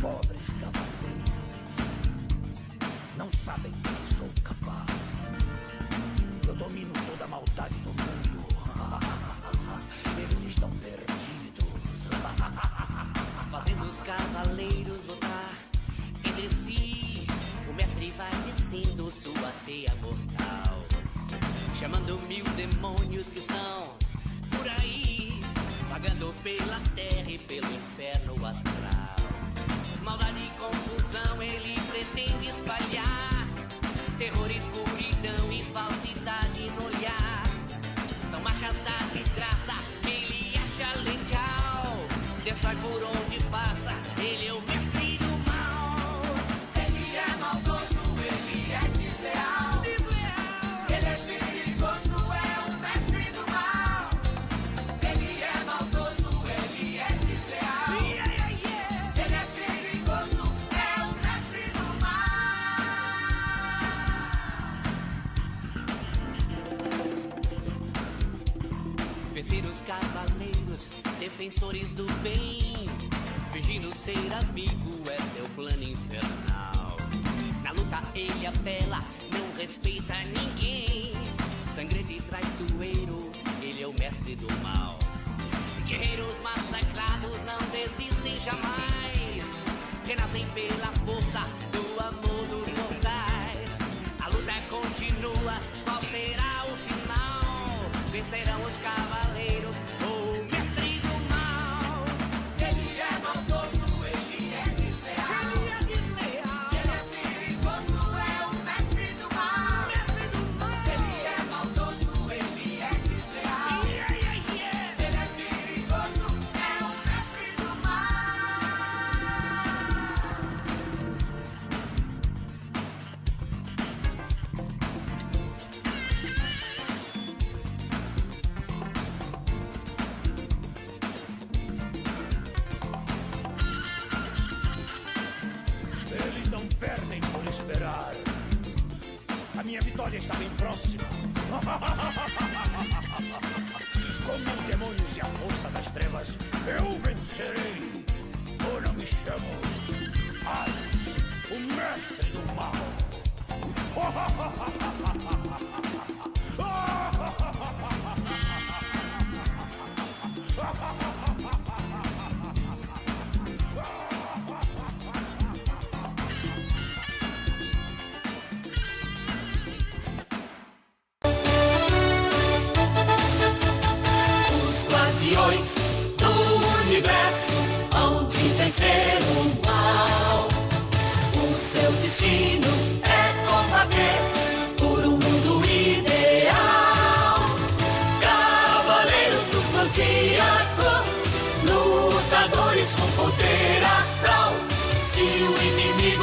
Pobres cavaleiros, não sabem que sou capaz. Eu domino toda a maldade do mundo. Eles estão perdidos. Fazendo os cavaleiros lutar entre si. O mestre vai descendo sua teia mortal. Chamando mil demônios que estão. Vagando pela terra e pelo inferno astral. Maldade e confusão ele pretende espalhar. Terror, escuridão e falsidade no olhar. São marcas da desgraça que ele acha legal. Destrói por onde defensores do bem. Fingindo ser amigo é seu plano infernal. Na luta ele apela, não respeita ninguém. Sangrento e traiçoeiro, ele é o mestre do mal. Guerreiros massacrados não desistem jamais. Renascem pela força do amor dos mortais. A luta continua, qual será o final? Vencerão os cavaleiros,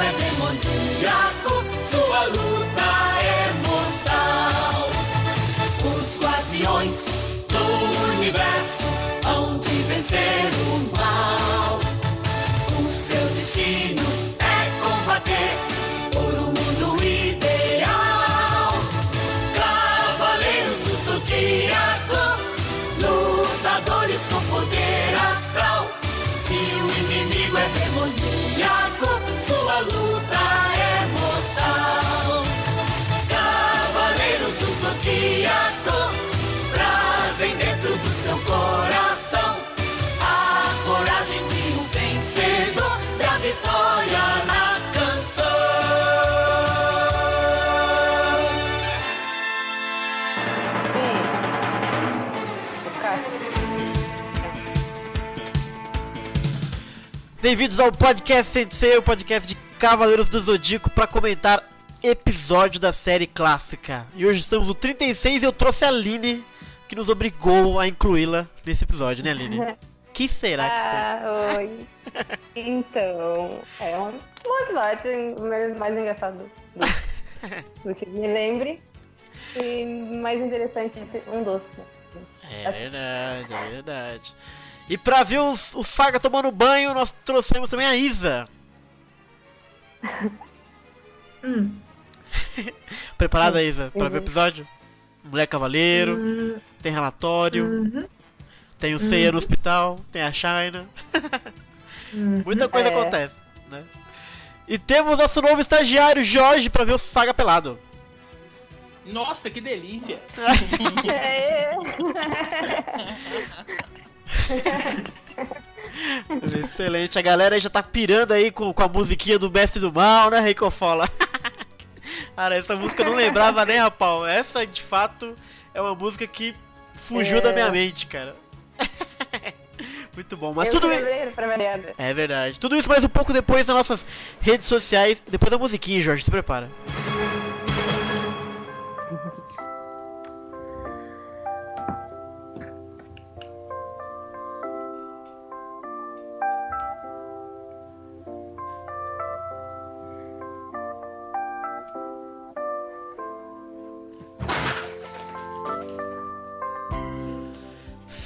inimigo é Bem-vindos ao podcast Sensei, o podcast de Cavaleiros do Zodíaco para comentar episódio da série clássica. E hoje estamos no 36 e eu trouxe a Aline, que nos obrigou a incluí-la nesse episódio, né, Aline? que será que tem? Ah, oi. Então, é um, um episódio mais engraçado do, do que me lembre. E mais interessante, um dos. É verdade, é verdade. E pra ver os, o Saga tomando banho, nós trouxemos também a Isa. Preparada, Isa, pra ver o episódio? Mulher Cavaleiro, tem relatório. Tem o Seiya no hospital, tem a China. Muita coisa É. acontece, né? E temos nosso novo estagiário, Jorge, pra ver o Saga pelado. Nossa, que delícia! É. Excelente, a galera aí já tá pirando aí com, com a musiquinha do Best do Mal, né, Rico Fola? Cara, essa música eu não lembrava nem a pau. Essa, de fato, é uma música que fugiu É. da minha mente, cara. Muito bom, mas Eu tudo isso... É verdade. Tudo isso mais um pouco depois nas nossas redes sociais. Depois da musiquinha, Jorge, se prepara.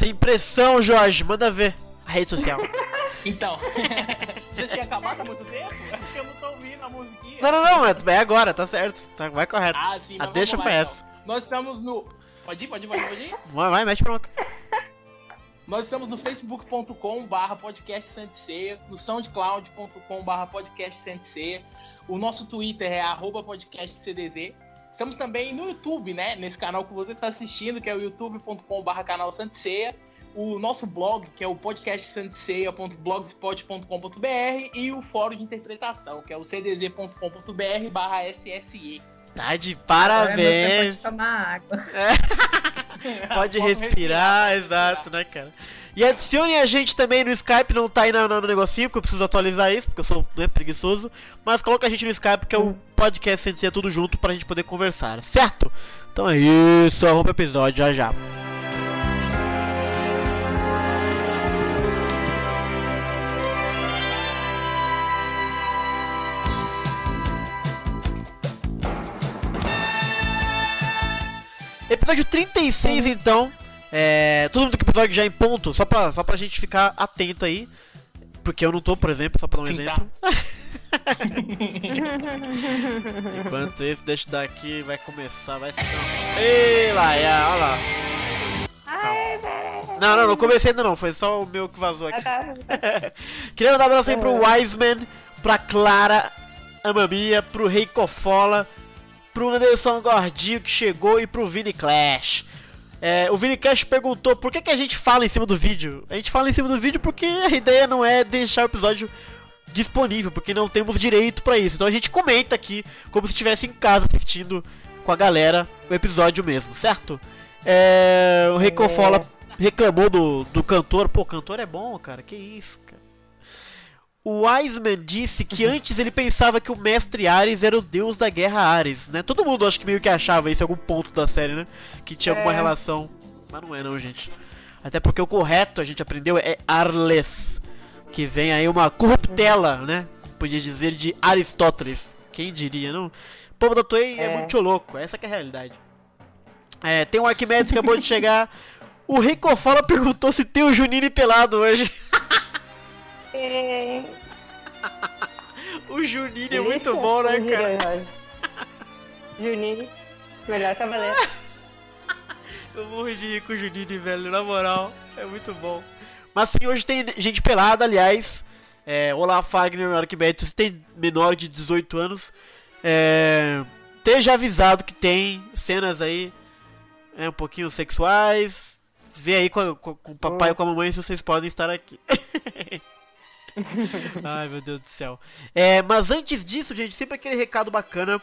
Sem pressão, Jorge, manda ver a rede social. Então, já tinha acabado há muito tempo? É porque eu não tô ouvindo a musiquinha. Não, não, não, mas vai agora, tá certo. Tá, vai correto. Ah, sim, a deixa foi lá, essa. então. Nós estamos no. Pode ir, pode ir, pode ir, pode ir? Vai, vai, mete bronca. Nós estamos no facebook.com barra podcast Santiceia, no soundcloud.com barra podcast Santiceia, o nosso Twitter é arroba podcast CDZ. Estamos também no YouTube, né? Nesse canal que você está assistindo, que é o youtube.com barra canal Santiceia. O nosso blog, que é o podcastsanticeia.blogspot.com.br e o fórum de interpretação, que é o cdz.com.br barra SSE. Tá de Agora você parabéns. pode tomar água. Pode Pode respirar, respirar, exato, né, cara? E adicione a gente também no Skype, não tá aí no, no negocinho, porque eu preciso atualizar isso, porque eu sou né, preguiçoso. Mas coloca a gente no Skype, que é o podcast sem ser tudo junto, pra gente poder conversar, certo? Então é isso, arroba o episódio já já. Episódio 36, então. É, todo mundo com o episódio já em ponto, só pra, só pra gente ficar atento aí. Porque eu não tô, por exemplo, só pra dar um tá. exemplo. Enquanto esse, deixa eu dar aqui, vai começar, vai ser. Ei, lá, é, olha lá. Não, não, não comecei ainda não, foi só o meu que vazou aqui. Queria mandar um abraço aí pro Wiseman, pra Clara Amamia, pro Rei Cofola, pro Anderson Gordinho que chegou e pro Vini Clash. É, o Vini Clash perguntou por que, que a gente fala em cima do vídeo. A gente fala em cima do vídeo porque a ideia não é deixar o episódio disponível, porque não temos direito pra isso. Então a gente comenta aqui como se estivesse em casa assistindo com a galera o episódio mesmo, certo? É, o Rei Cofola reclamou do, do cantor. Pô, cantor é bom, cara. Que isso, cara. O Wiseman disse que antes ele pensava que o mestre Ares era o deus da guerra Ares, né? Todo mundo acho que meio que achava isso em algum ponto da série, né? Que tinha alguma É. relação. Mas não é não, gente. Até porque o correto, a gente aprendeu, é Arles. Que vem aí uma corruptela, né? Podia dizer de Aristóteles. Quem diria, não? O povo da Toei é, É. muito louco, essa que é a realidade. É, tem um Arquimedes que acabou de chegar. O Rico Fala perguntou se tem o Junini pelado hoje. É. O Junini é muito bom, né, cara? Junini, melhor cavaleiro. Eu morro de rir com o Junini, velho, na moral. É muito bom. Mas sim, hoje tem gente pelada, aliás. É, Olá, Fagner, Arquimedes, se tem menor de 18 anos. É, esteja avisado que tem cenas aí é, um pouquinho sexuais. Vê aí com, a- com- com o papai e com a mamãe se vocês podem estar aqui. Ai, meu Deus do céu. É, mas antes disso, gente, sempre aquele recado bacana.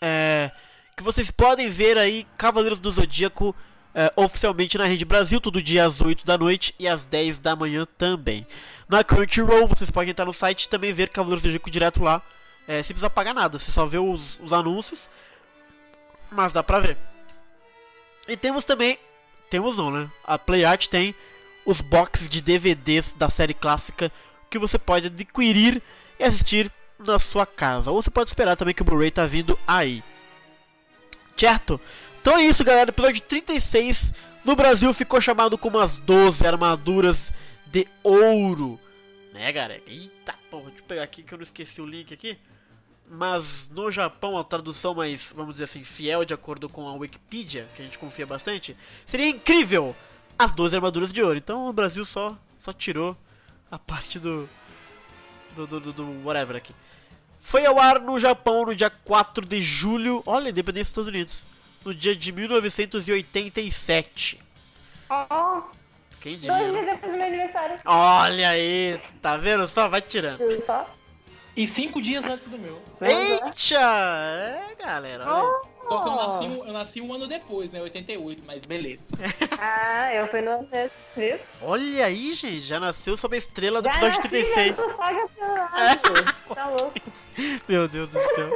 É, que vocês podem ver aí Cavaleiros do Zodíaco é, oficialmente na Rede Brasil, todo dia às 8 da noite e às 10 da manhã também. Na Crunchyroll, vocês podem entrar no site e também ver Cavaleiros do Zodíaco direto lá, é, sem precisar pagar nada, você só vê os, os anúncios, mas dá pra ver. E temos também, temos não, né? A PlayArt tem os boxes de DVDs da série clássica que você pode adquirir e assistir na sua casa. Ou você pode esperar também que o Blu-ray tá vindo aí. Certo? Então é isso, galera. Episódio 36 no Brasil ficou chamado como as 12 armaduras de ouro. Né, galera? Eita porra, deixa eu pegar aqui que eu não esqueci o link aqui. Mas no Japão, a tradução mais, vamos dizer assim, fiel de acordo com a Wikipedia, que a gente confia bastante, seria incrível as 12 armaduras de ouro. Então o Brasil só, só tirou a parte do do, do, do, do whatever aqui. Foi ao ar no Japão no dia 4 de julho, olha, independência dos Estados Unidos, no dia de 1987. Ó, Quem dois diria? dias depois do meu aniversário. Olha aí, tá vendo só? Vai tirando. E cinco dias antes do meu. Eita! É, galera. olha aí. Só que eu nasci, um- eu nasci um ano depois, né? 88, mas beleza. Ah, eu fui no ano viu? Olha aí, gente, já nasceu sob a estrela do Já episódio nasci 36. vendo Saga pelado. Tá louco. Meu Deus do céu.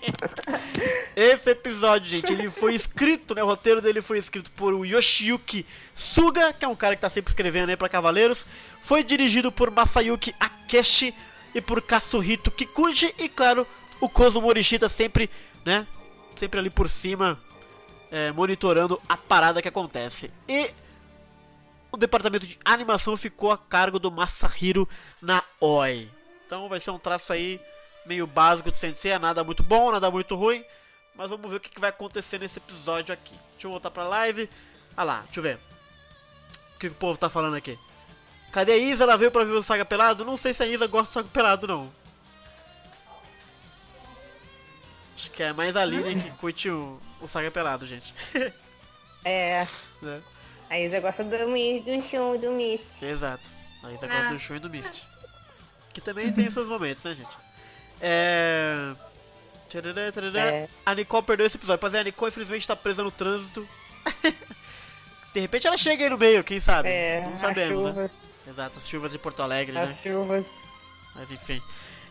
Esse episódio, gente, ele foi escrito, né? O roteiro dele foi escrito por o Yoshiyuki Suga, que é um cara que tá sempre escrevendo aí pra Cavaleiros. Foi dirigido por Masayuki Akeshi e por Katsuhito Kikuchi. E, claro, o Kozo Morishita sempre, né? Sempre ali por cima, é, monitorando a parada que acontece. E o departamento de animação ficou a cargo do Masahiro Naoi. Então vai ser um traço aí meio básico de Sensei, nada muito bom, nada muito ruim. Mas vamos ver o que, vai acontecer nesse episódio aqui. Deixa eu voltar pra live. Ah lá, deixa eu ver. O que o povo tá falando aqui? Cadê a Isa? Ela veio pra ver o Saga Pelado? Não sei se a Isa gosta do Saga Pelado, não. Acho que é mais a Lilian que curte o, o Saga Pelado, gente. É, Né? a Isa gosta do, do show do Mist. Exato. A Isa Ah. gosta do show e do Mist. Que também tem seus momentos, né, gente? É. Tcharará. É. A Nicole perdeu esse episódio. Mas a Nicole, infelizmente, tá presa no trânsito. De repente ela chega aí no meio, quem sabe? É, Não as sabemos, né? Exato, as chuvas de Porto Alegre, as né? chuvas. Mas enfim.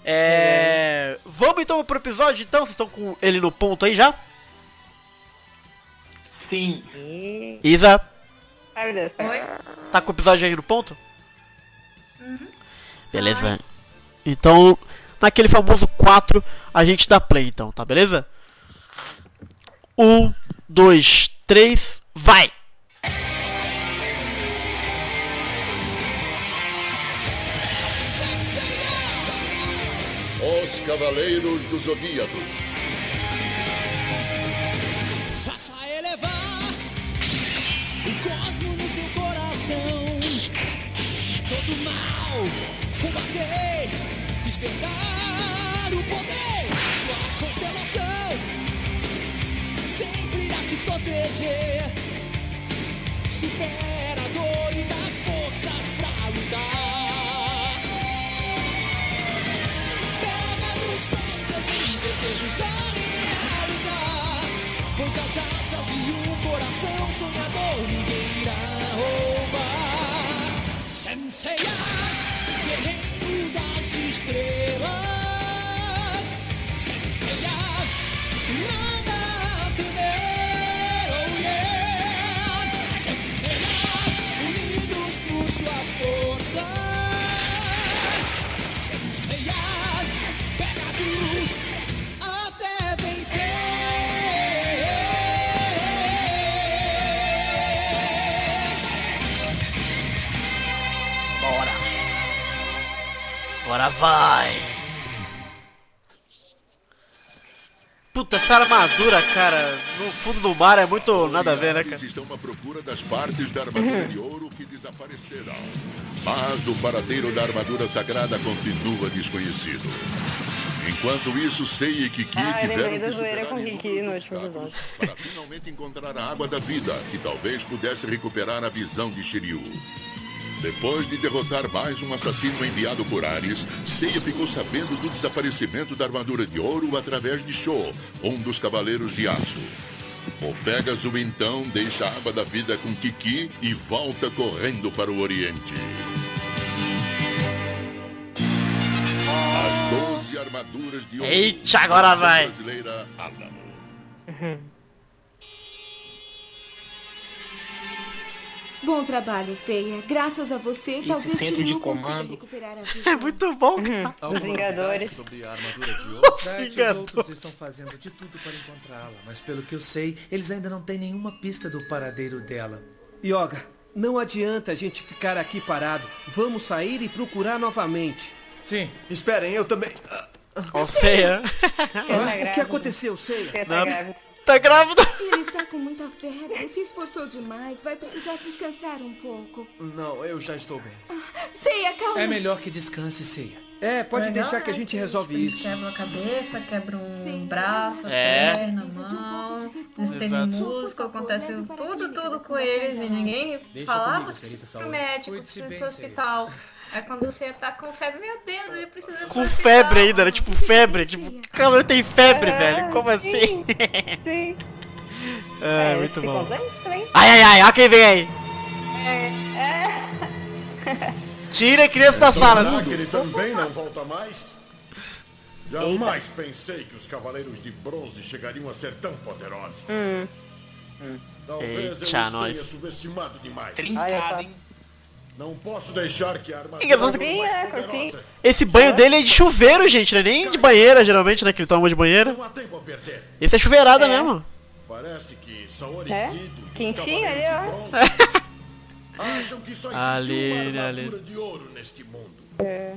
É... Vamos então pro episódio, então? Vocês estão com ele no ponto aí já? Sim. Isa, Ai, meu Deus. Oi? tá com o episódio aí no ponto? Beleza. Então, naquele famoso 4, a gente dá play então, tá beleza? 1, 2, 3, vai! Cavaleiros do Zodíaco. Faça elevar o cosmo no seu coração. Todo mal combater, despertar o poder. Sua constelação sempre irá te proteger. Supera estrelas. Senseiya, nada a Bora vai! Puta, essa armadura, cara, no fundo do mar é muito nada a ver, né, cara? Estão à procura das partes da armadura de ouro que desapareceram. Mas o paradeiro da armadura sagrada continua desconhecido. Enquanto isso, Sei e Kiki Ah, eu tiveram que superar com o Kiki no último episódio. para finalmente encontrar a água da vida, que talvez pudesse recuperar a visão de Shiryu. Depois de derrotar mais um assassino enviado por Ares, Seiya ficou sabendo do desaparecimento da armadura de ouro através de Sho, um dos cavaleiros de aço. O Pégaso então deixa a água da vida com Kiki e volta correndo para o Oriente. As 12 armaduras de ouro. Eita, agora vai. Brasileira, Alamo. Bom trabalho, Ceia. Graças a você, talvez centro de Shiryu consiga comando. recuperar a É visão. muito bom, cara. Os Vingadores. Sobre a armadura de ouro. verdade, os Vingador. outros estão fazendo de tudo para encontrá-la, mas pelo que eu sei, eles ainda não têm nenhuma pista do paradeiro dela. Yoga, não adianta a gente ficar aqui parado. Vamos sair e procurar novamente. Sim. Esperem, eu também. Ó, feia. Você tá o que aconteceu, Seiya? Você Não. tá grávida. Tá grávida. Ele está com muita febre, se esforçou demais, vai precisar descansar um pouco. Não, eu já estou bem. Ceia, calma. É melhor que descanse, Ceia. É, pode deixar que a né? gente resolve isso. Quebra a cabeça, quebra um Sim. braço, É. perna, um mão, pouco de repouso. desisteme Exato. músculo, acontece tudo, tudo com eles e ninguém Deixa fala, ah, comigo, você senhorita precisa ir pro médico, precisa ir pro hospital. Aí quando você tá com febre, meu Deus, eu preciso pro Com febre ainda, né? Tipo, febre. Tipo, o cavaleiro tem febre, velho. Como assim? Sim. É, eles muito bom. Ai, ai, ai, ó quem vem aí. É. Tira a criança da sala. Será que ele também não volta mais? Jamais pensei que os Cavaleiros de Bronze chegariam a ser tão poderosos. Talvez eu Eita, os nós. tenha subestimado demais. Trincado, hein? Não posso deixar que a armadura Engraçado mais É, poderosa. Esse banho dele é de chuveiro, gente, não é nem de banheira, geralmente, né? Que ele toma de banheira. Não há tempo a perder. Esse é chuveirada mesmo. Parece que Saori É? Kido Quentinho ali, de Bronze acham que só existe uma armadura de ouro neste mundo. É.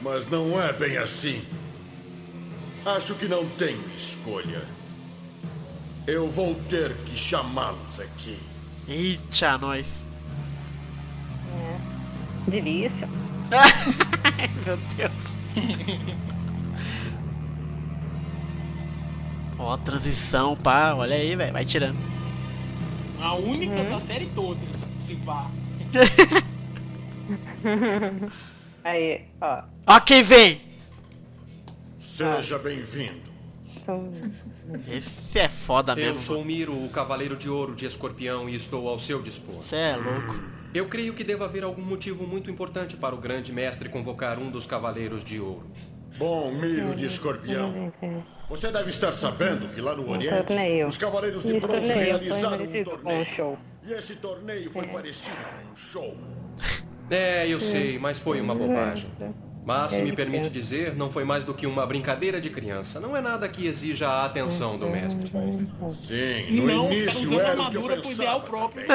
Mas não é bem assim. Acho que não tenho escolha. Eu vou ter que chamá-los aqui. Eita, nós. Delícia. Meu Deus. Ó, a transição, pá. Olha aí, velho. Vai tirando. A única Uhum. da série toda, se pá. Aí, ó. Ó quem vem. Seja bem-vindo. Esse é foda Eu mesmo. sou Miro, o Cavaleiro de Ouro de Escorpião, e estou ao seu dispor. Você é louco. Eu creio que deva haver algum motivo muito importante para o grande mestre convocar um dos Cavaleiros de Ouro. Bom, Miro de Escorpião. Você deve estar sabendo que lá no Oriente, os Cavaleiros de Bronze realizaram um um torneio. show. E esse torneio foi parecido com um show. É, eu sei, mas foi uma bobagem. Mas, se me permite é. dizer, não foi mais do que uma brincadeira de criança. Não é nada que exija a atenção do mestre. Sim, no não, início era o que eu armadura pro ideal pensava. próprio.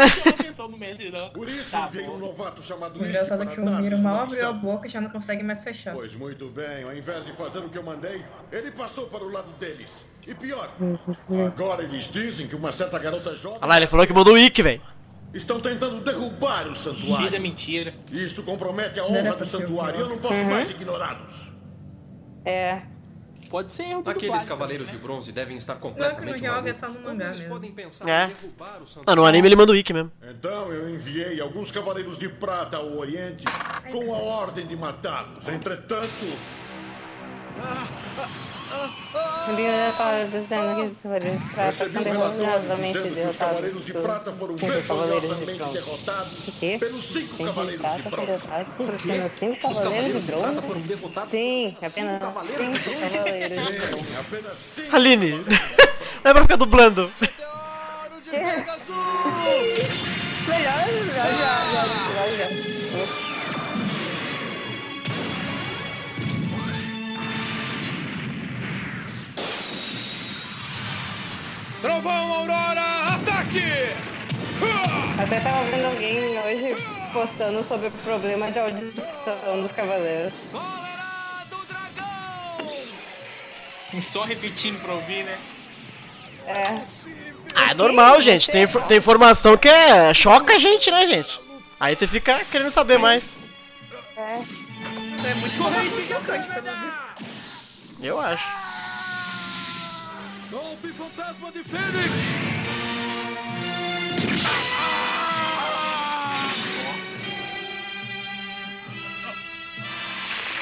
mestre, não. Por isso Tá enviei um novato chamado O Ikki engraçado para é que o Miro uma mal abriu a boca e já não consegue mais fechar. Pois muito bem, ao invés de fazer o que eu mandei, ele passou para o lado deles. E pior, agora eles dizem que uma certa garota jovem Olha lá, ele falou que mandou o Ick, velho. Estão tentando derrubar o santuário. mentira. Isso compromete a honra do santuário eu não posso mais ignorá-los. é. Pode ser Aqueles Cavaleiros né? de Bronze devem estar completamente é malucos. só no Como mangá eles mesmo. podem pensar É. em derrubar o Ah, santuário? no anime ele manda o Ick mesmo. Então eu enviei alguns cavaleiros de prata ao Oriente com a ordem de matá-los. Entretanto, A Bia prata um relatório vergonhosamente dizendo que os derrotados. cavaleiros de prata foram vergonhosamente derrotados pelos cinco cavaleiros de bronze. cinco Os cavaleiros de Prata foram derrotados Sim, apenas cinco Cavaleiros de Bronze? Sim. Aline, não é pra ficar dublando. Melhor, já, já, já, Trovão, Aurora, ataque! Até tava vendo alguém hoje postando sobre o problema de audição dos cavaleiros. Só repetindo pra ouvir, né? É. Ah, é normal, gente. Tem, tem informação que é, choca a gente, né, gente? Aí você fica querendo saber mais. É. É muito chocante pelo visto. Eu acho. Golpe fantasma de Fênix!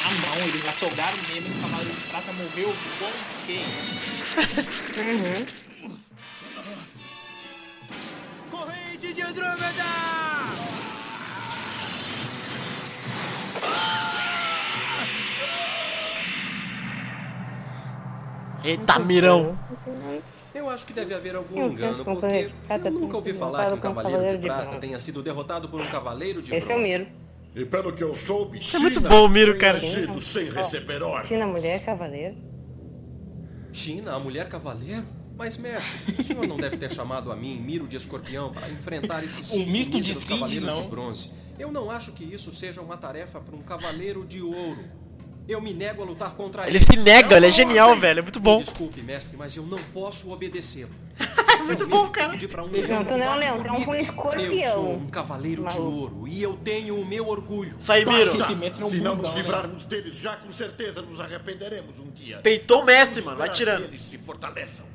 Ah não, eles açougaram mesmo, o cavaleiro de prata morreu. Bom, ok. Corrente de Andrômeda! Eita, mirão. Eu acho que deve haver algum engano, porque eu nunca ouvi falar que um Cavaleiro de Prata Bronze. tenha sido derrotado por um Cavaleiro de Esse é o Bronze. Miro. E pelo que eu soube, é China muito bom o Miro, cara. agido sem receber ordem. China, mulher, cavaleiro. China, a mulher cavaleiro? Mas, mestre, o senhor não deve ter chamado a mim, Miro de Escorpião, para enfrentar esses cinco míseros cavaleiros de bronze. Eu não acho que isso seja uma tarefa para um cavaleiro de ouro. Eu me nego a lutar contra Ele se nega, ele é genial, ordem. velho. É muito bom. Desculpe, mestre, mas eu não posso obedecê-lo. muito bom, cara. Um Não, leão tu não é um leão, é um formigas. escorpião. Eu sou um cavaleiro de Maluco. ouro e eu tenho o meu orgulho. Saimiro. Esse mestre é Se não nos né? livrarmos deles já, com certeza nos arrependeremos um dia. Peitou o mestre, mano. Vai tirando. Eles se fortaleçam.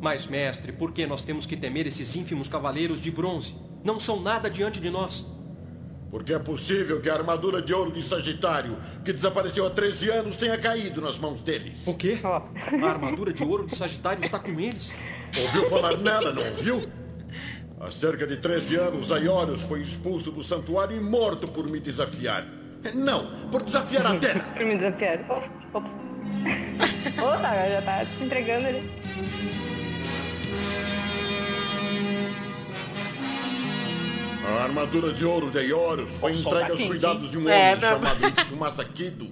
Mas, mestre, por que nós temos que temer esses ínfimos cavaleiros de bronze? Não são nada diante de nós. Porque é possível que a armadura de ouro de Sagitário, que desapareceu há 13 anos, tenha caído nas mãos deles. O quê? A armadura de ouro de Sagitário está com eles? Ouviu falar nela, não ouviu? Há cerca de 13 anos, Aiorus foi expulso do santuário e morto por me desafiar. Não, por desafiar a Atena. Pra me desafiar. Ops, tá, já tá se entregando ali. Armadura de ouro de Aiorus foi entregue aos cuidados de um É, homem não- chamado Tsumasa Kido,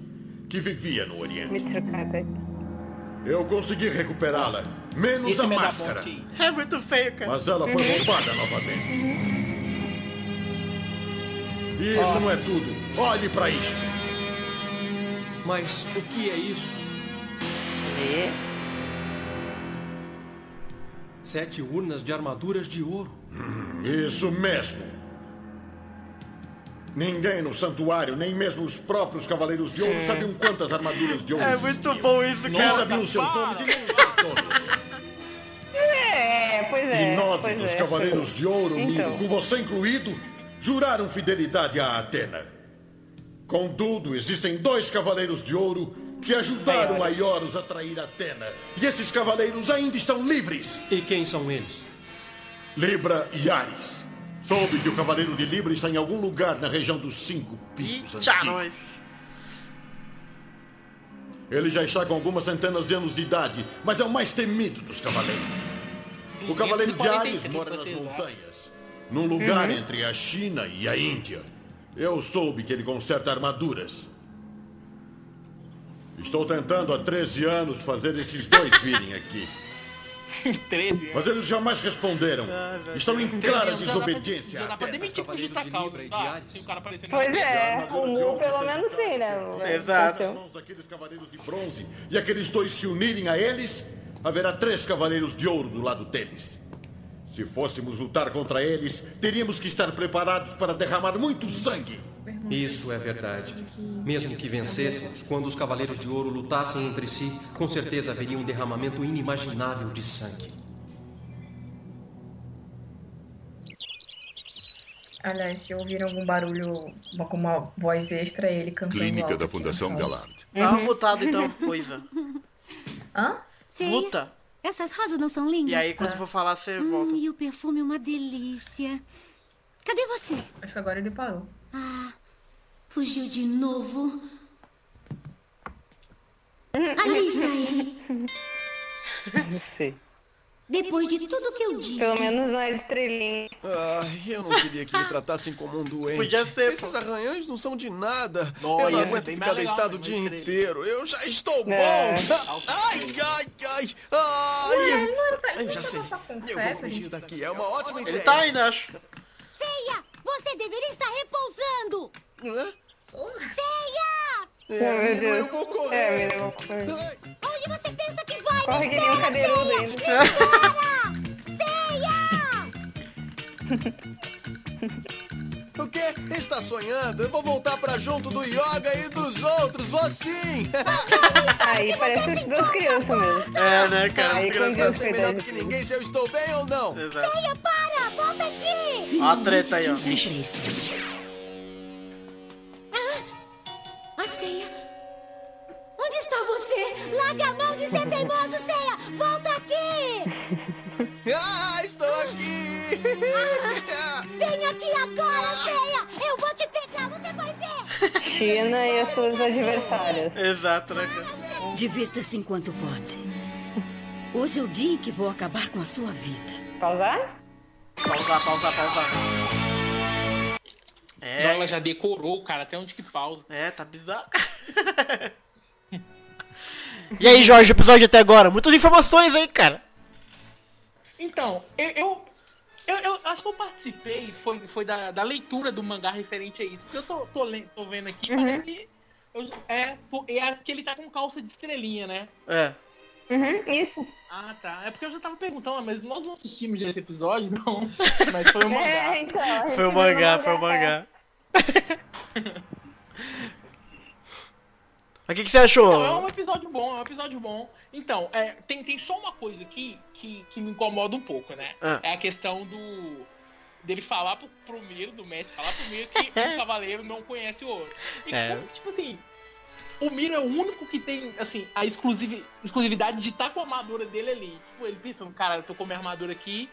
que vivia no Oriente. Eu consegui recuperá-la, menos Esse a me máscara. É muito feio, cara. Mas ela foi roubada novamente. E isso não é tudo. Olhe pra isto. Mas o que é isso? E... Sete urnas de armaduras de ouro. Isso mesmo. Ninguém no santuário, nem mesmo os próprios cavaleiros de ouro, sabiam quantas armaduras de ouro É existiam. muito bom isso, Nem cara. sabiam os seus nomes e nem os seus donos. É, pois é. E nove dos é. cavaleiros de ouro, Então. Miro, com você incluído, juraram fidelidade a Atena. Contudo, existem dois cavaleiros de ouro que ajudaram a Ioros a trair Atena. E esses cavaleiros ainda estão livres. E quem são eles? Libra e Ares. Soube que o cavaleiro de Libra está em algum lugar na região dos cinco picos antigos. nós. Ele já está com algumas centenas de anos de idade, mas é o mais temido dos cavaleiros. O cavaleiro de Ares 243 mora nas montanhas, num lugar Uhum. entre a China e a Índia. Eu soube que ele conserta armaduras. Estou tentando há 13 anos fazer esses dois virem aqui. 13 Mas eles jamais responderam. Estão em clara Já dá pra- desobediência Já a dá pra demitir por justa causa. E tá? de Ares. Se o cara aparecer Pois é, o Mu pelo menos sim, né? Exato. Daqueles cavaleiros de bronze e aqueles dois se unirem a eles, haverá três cavaleiros de ouro do lado deles. Se fôssemos lutar contra eles, teríamos que estar preparados para derramar muito sangue. Isso é verdade. Mesmo que vencêssemos, quando os cavaleiros de ouro lutassem entre si, com certeza haveria um derramamento inimaginável de sangue. Aliás, se ouvirem algum barulho uma- com uma voz extra, ele cantando Clínica alto da aqui, Fundação então. Galard. Dá uma mutada então, coisa. Hã? Sei. Muta. Essas rosas não são lindas? E aí, quando for falar, você volta. Hum, e o perfume é uma delícia. Cadê você? Acho que agora ele parou. Ah, fugiu de novo. Ali está ele. Não sei. Depois de tudo que eu disse. Pelo menos não é estrelinha. Ai, eu não queria que me tratassem como um doente. Podia ser, Esses pô. arranhões não são de nada. Não, eu não aguento ficar legal, deitado o dia é inteiro. Eu já estou É. bom. Ai, ai, ai. Ai. ele não Eu ele já não sei. tá Eu vou fugir daqui. É uma ótima ideia. Ele tá ainda, acho. Ceia, você deveria estar repousando. Hã? Ceia! É, meu menino, Deus. eu vou correr. É, eu vou correr. Onde você pensa que vai? Corre Me que nem um cadeirudo Ceia! ainda. Espera! Ceia! O quê? Está sonhando? Eu vou voltar pra junto do yoga e dos outros. Vou sim. Aí parece duas crianças mesmo. É, né, cara? Aí engraçado. Eu sei melhor do que ninguém se eu estou bem ou não. Exato. Ceia, para! Volta aqui! Ó a treta aí, ó. A ceia! Onde está você? Larga a mão de ser teimoso, ceia! Volta aqui! Ah, China e as suas adversárias. Exato, né? Divirta-se enquanto pode. Hoje é o dia em que vou acabar com a sua vida. Pausar? Pausar, pausar, pausar. Não, É, ela já decorou, cara, até onde que pausa. é, tá bizarro. e aí, Jorge, o episódio até agora? Muitas informações aí, cara. Então, eu, eu, eu, eu acho que eu participei, foi, foi da, da leitura do mangá referente a isso. Porque eu tô, tô, tô vendo aqui, Uhum. parece que Eu- é, é que ele tá com calça de estrelinha, né? É. Uhum, isso. Ah, tá. É porque eu já tava perguntando, mas nós não assistimos esse episódio, não. Mas foi o mangá. É, então. Foi o mangá, foi o mangá. Mas o que, que você achou? Não, é um episódio bom, é um episódio bom. Então, é, tem, tem só uma coisa aqui que, que me incomoda um pouco, né? Ah. É a questão do. dele falar pro, pro Miro, do mestre, falar pro Miro que o cavaleiro não conhece o outro. E É. como, tipo assim, o Miro é o único que tem, assim, a exclusivi- exclusividade de estar com a armadura dele ali. Tipo, ele pensa, cara, eu tô com a minha armadura aqui.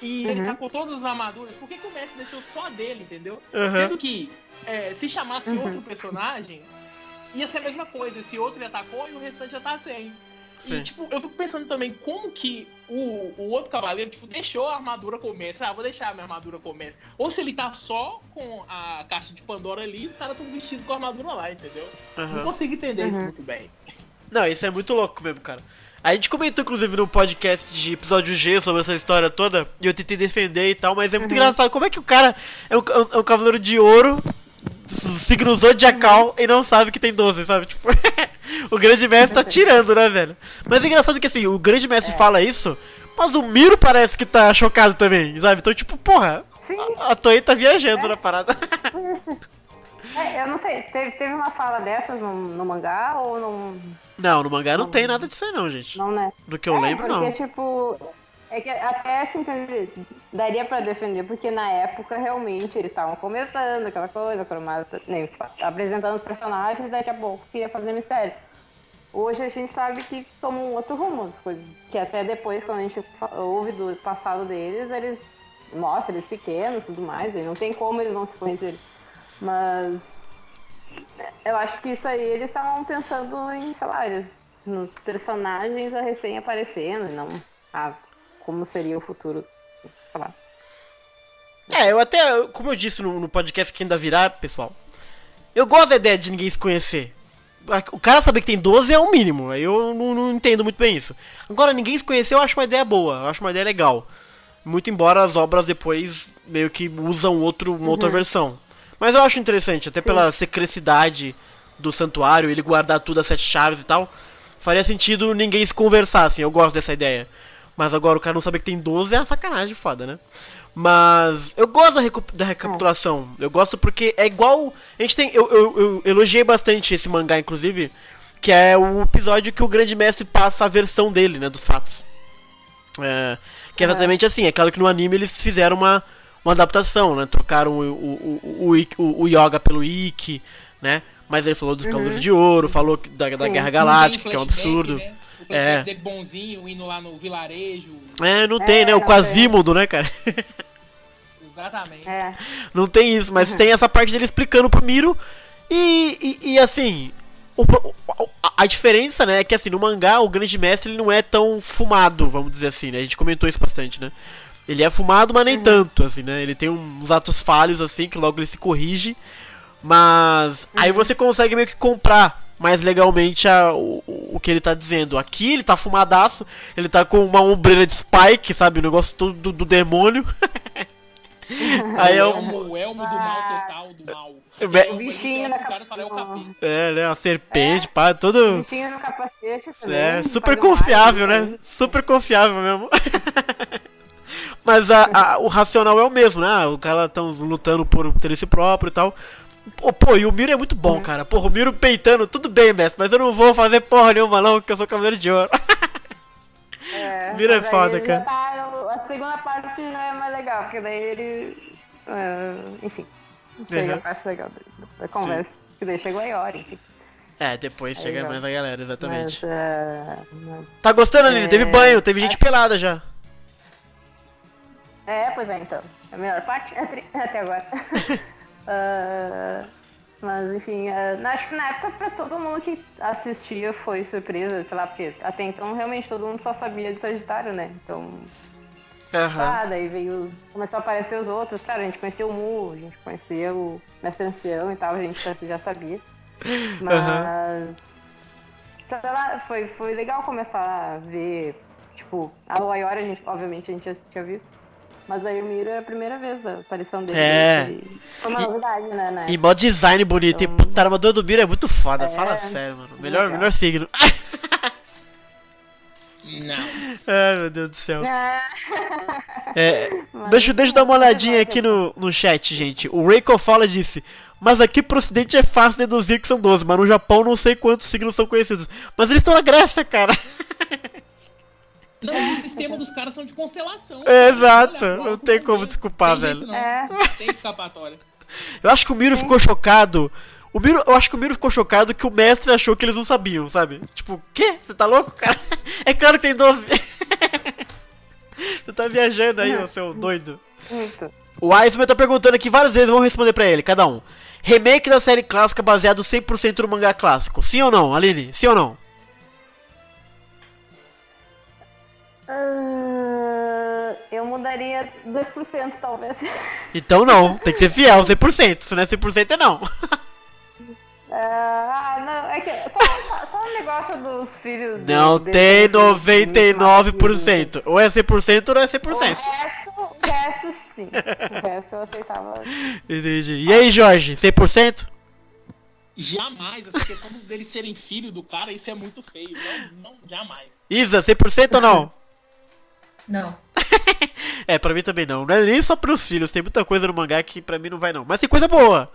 E ele Uhum. tá com todas as armaduras. Por que, que o mestre deixou só a dele, entendeu? Uhum. Sendo que, é, se chamasse Uhum. outro personagem, ia ser a mesma coisa. Esse outro ele atacou e o restante já tá sem. Sim. E, tipo, eu fico pensando também como que o, o outro cavaleiro, tipo, deixou a armadura com o mestre. Ah, vou deixar a minha armadura com o mestre. Ou se ele tá só com a caixa de Pandora ali e os caras tão vestidos com a armadura lá, entendeu? Aham. Não consigo entender isso Uhum. muito bem. Não, isso é muito louco mesmo, cara. A gente comentou, inclusive, no podcast de episódio G sobre essa história toda, e eu tentei defender e tal, mas é muito Uhum. engraçado. Como é que o cara é um, é um cavaleiro de ouro, signo zodiacal, e não sabe que tem 12, sabe? Tipo, o grande mestre tá tirando, né, velho? Mas é engraçado que, assim, o grande mestre É. fala isso, mas o Miro parece que tá chocado também, sabe? Então, tipo, porra, Sim. a, a Toei tá viajando na parada. É, eu não sei, teve, teve uma fala dessas no, no mangá ou não. Não, no mangá não tem nada disso aí, não, gente. Não, né? Do que eu é, lembro, porque, não. tipo. É que até assim, daria pra defender, porque na época realmente eles estavam começando aquela coisa, cromata, nem, apresentando os personagens, daqui a pouco queria fazer mistério. Hoje a gente sabe que tomam um outro rumo as coisas. Que até depois, quando a gente ouve do passado deles, eles mostram eles pequenos e tudo mais, e não tem como eles não se conhecerem. Mas eu acho que isso aí eles estavam pensando em, sei lá, eles- nos personagens a recém aparecendo, não a como seria o futuro. Lá. É, eu até, como eu disse no, no podcast que ainda virá, pessoal, eu gosto da ideia de ninguém se conhecer. O cara saber que tem 12 é o mínimo, aí eu não, não entendo muito bem isso. Agora, ninguém se conhecer eu acho uma ideia boa, eu acho uma ideia legal. Muito embora as obras depois meio que usam outro, uma outra Uhum. versão. Mas eu acho interessante, até pela secrecidade do santuário, ele guardar tudo as sete chaves e tal. Faria sentido ninguém se conversar, assim, eu gosto dessa ideia. Mas agora o cara não saber que tem 12 é uma sacanagem foda, né? Mas eu gosto da, da recapitulação. Eu gosto porque é igual. A gente tem. Eu, eu, eu elogiei bastante esse mangá, inclusive. Que é o episódio que o grande mestre passa a versão dele, né? Dos fatos. É, que é exatamente assim. É claro que no anime eles fizeram uma, uma adaptação, né? Trocaram o, o, o, o, o- Yoga pelo Ikki, né? Mas ele falou dos Uhum. De Ouro, falou da, da. Guerra Galáctica, que é um absurdo. né? O É. dele bonzinho, indo lá no vilarejo. É, não tem, né? O Quasimodo, né, cara? Exatamente. É. Não tem isso, mas tem essa parte dele explicando pro Miro. E, e, e, assim, o a, a diferença, né, é que assim, no mangá o grande mestre ele não é tão fumado, vamos dizer assim, né? A gente comentou isso bastante, né? Ele é fumado, mas nem tanto, assim, né? Ele tem uns atos falhos, assim, que logo ele se corrige. Mas aí você consegue meio que comprar mais legalmente a, o, o que ele tá dizendo. Aqui ele tá fumadaço, ele tá com uma ombreira de Spike, sabe? O negócio todo do, do demônio. aí é o um, elmo, o elmo do mal total, do mal. É, O bichinho na cara fala, é. É, né? Uma serpente, pá, todo. Bichinho no capacete também. É, super faz um confiável, raio, né? Super confiável mesmo. Mas a, a- o racional é o mesmo, né? Ah, O cara tão lutando por interesse próprio e tal. Pô, pô, e o Miro é muito bom, cara. Porra, o Miro peitando, tudo bem, mestre, mas eu não vou fazer porra nenhuma, não, porque eu sou cavaleiro de ouro. É, Mira é foda, cara. tá- a segunda parte já é mais legal, porque daí ele. é, enfim. Chega Uhum. a parte legal da, conversa. Que daí chegou a Iori, enfim. É, depois chega mais a galera, exatamente. Mas, é, mas- Tá gostando, Aline? É, Teve banho, teve gente pelada já. É, pois é, então. A melhor parte até agora. Ah, mas, enfim, na- acho que na época pra todo mundo que assistia foi surpresa, sei lá, porque até então realmente todo mundo só sabia de Sagitário, né? Então. Aham. Ah, daí veio. Começou a aparecer os outros. Claro, a gente conhecia o Mu, a gente conhecia o Mestre Ancião e tal, a gente já- sabia. Mas. Sei lá, foi, foi legal começar a ver. Tipo, a Waiora, a gente, obviamente, a gente já tinha visto. Mas aí o Miro era a primeira vez da aparição dele. É. e Foi uma novidade, né? né? E mó design bonito. E puta, a armadura do Miro é muito foda. Fala sério, mano. Melhor, legal. melhor signo. Não. Ai, meu Deus do céu. Ah. É, deixa, deixa eu dar uma olhadinha aqui no, no chat, gente. O Reiko Fala disse: Mas aqui pro ocidente é fácil deduzir que são 12, mas no Japão não sei quantos signos são conhecidos. Mas eles estão na Grécia, cara. Não, o sistema dos caras são de constelação. É, exato. Olha, Não tem como desculpar, tem jeito velho. não. É. Não tem escapatória. Eu acho que o Miro ficou chocado. O Miro, eu acho que o Miro ficou chocado que o mestre achou que eles não sabiam, sabe? Tipo, quê? Você tá louco, cara? É claro que tem 12. Você tá viajando aí, ô seu doido. Muito. O Iceman tá perguntando aqui várias vezes, vamos responder pra ele, cada um. Remake da série clássica baseado 100% no mangá clássico. Sim ou não, Aline? Sim ou não? Ah, eu mudaria 2%, talvez. Então não, tem que ser fiel, 100%. Se não é 100% é não. Ah, não, é que só, só o negócio dos filhos. do- Não desse- tem desse- 99%. Ou é 100% ou não é O 100%. resto, o resto sim. O resto eu aceitava. Entendi. E aí, Jorge, 100%? Jamais. Essa questão deles serem filho do cara, isso é muito feio. Não, não, jamais. Isa, 100% ou não? Não. É, pra mim também não. Não é nem só pros filhos, tem muita coisa no mangá que pra mim não vai não. Mas tem coisa boa.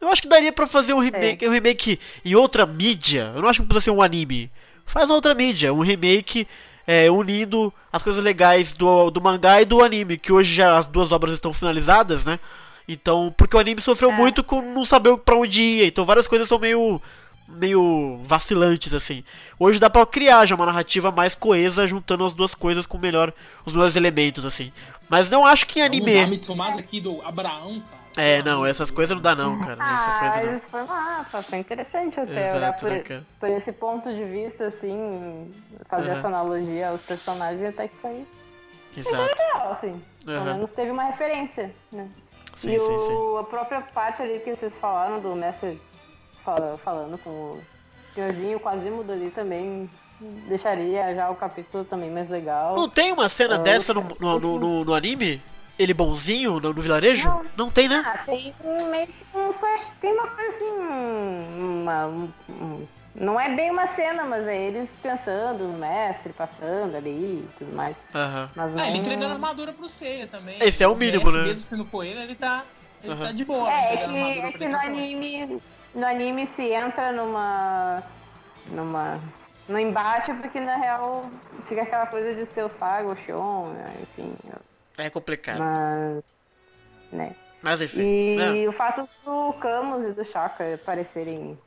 Eu acho que daria pra fazer um remake, um remake em outra mídia. Eu não acho que precisa ser um anime. Faz outra mídia, um remake é, unindo as coisas legais do, do mangá e do anime, que hoje já as duas obras estão finalizadas, né? Então, porque o anime sofreu muito com não saber pra onde ia, então várias coisas são meio meio vacilantes assim. Hoje dá pra criar já uma narrativa mais coesa juntando as duas coisas com melhor os melhores elementos assim. Mas não acho que em anime. Mitsumasa aqui do Abraão, cara. É, não, essas coisas não dá não, cara. Essa Ah, coisa não. isso foi massa, foi interessante até Exato, olhar por, né, por esse ponto de vista, assim, fazer Aham. essa analogia aos personagens até que foi foi Exato. legal, assim. Pelo Aham. menos teve uma referência, né? Sim, e sim, o, a própria parte ali que vocês falaram do mestre fala- falando com o senhorzinho, Quasimodo ali também deixaria já o capítulo também mais legal. Não tem uma cena Ah, dessa no, no, no, no- no anime? Ele bonzinho no, no vilarejo? Não. tem, né? Ah, tem um meio que um flash, tem uma coisa assim, um- uma, um- não é bem uma cena, mas é eles pensando no mestre, passando ali e tudo mais. Aham. Mas Ah, ele não- entregando a armadura pro Seiya também. Esse é o mínimo, né? Mesmo sendo coelho, ele tá, ele Aham. tá de boa. É, é entregando que, é que no anime, no anime se entra numa, numa, no embate, porque na real fica aquela coisa de ser o Saga, o Shion, né, enfim. É complicado. Mas, né. Mas enfim. E né? o fato do Camus e do Shaka aparecerem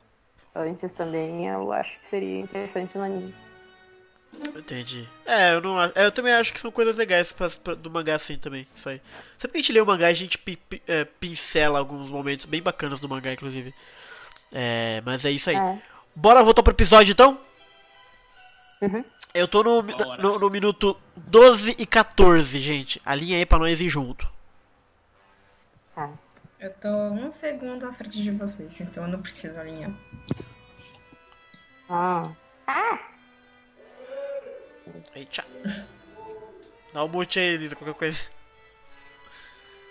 antes também, eu acho que seria interessante no anime. Entendi. É, eu não acho. Eu também acho que são coisas legais pra, pra- do mangá assim também. Isso aí. Sempre que a gente lê o mangá, a gente pi- pi- é, pincela alguns momentos bem bacanas do mangá, inclusive. É, mas é isso aí. É. Bora voltar pro episódio então? Uhum. Eu tô no, no, no minuto 12 e 14, gente. Alinha aí pra nós ir junto. Eu tô um segundo à frente de vocês, então eu não preciso alinhar. Ah. Aí, tchau. Dá um mute aí, Lisa, qualquer coisa.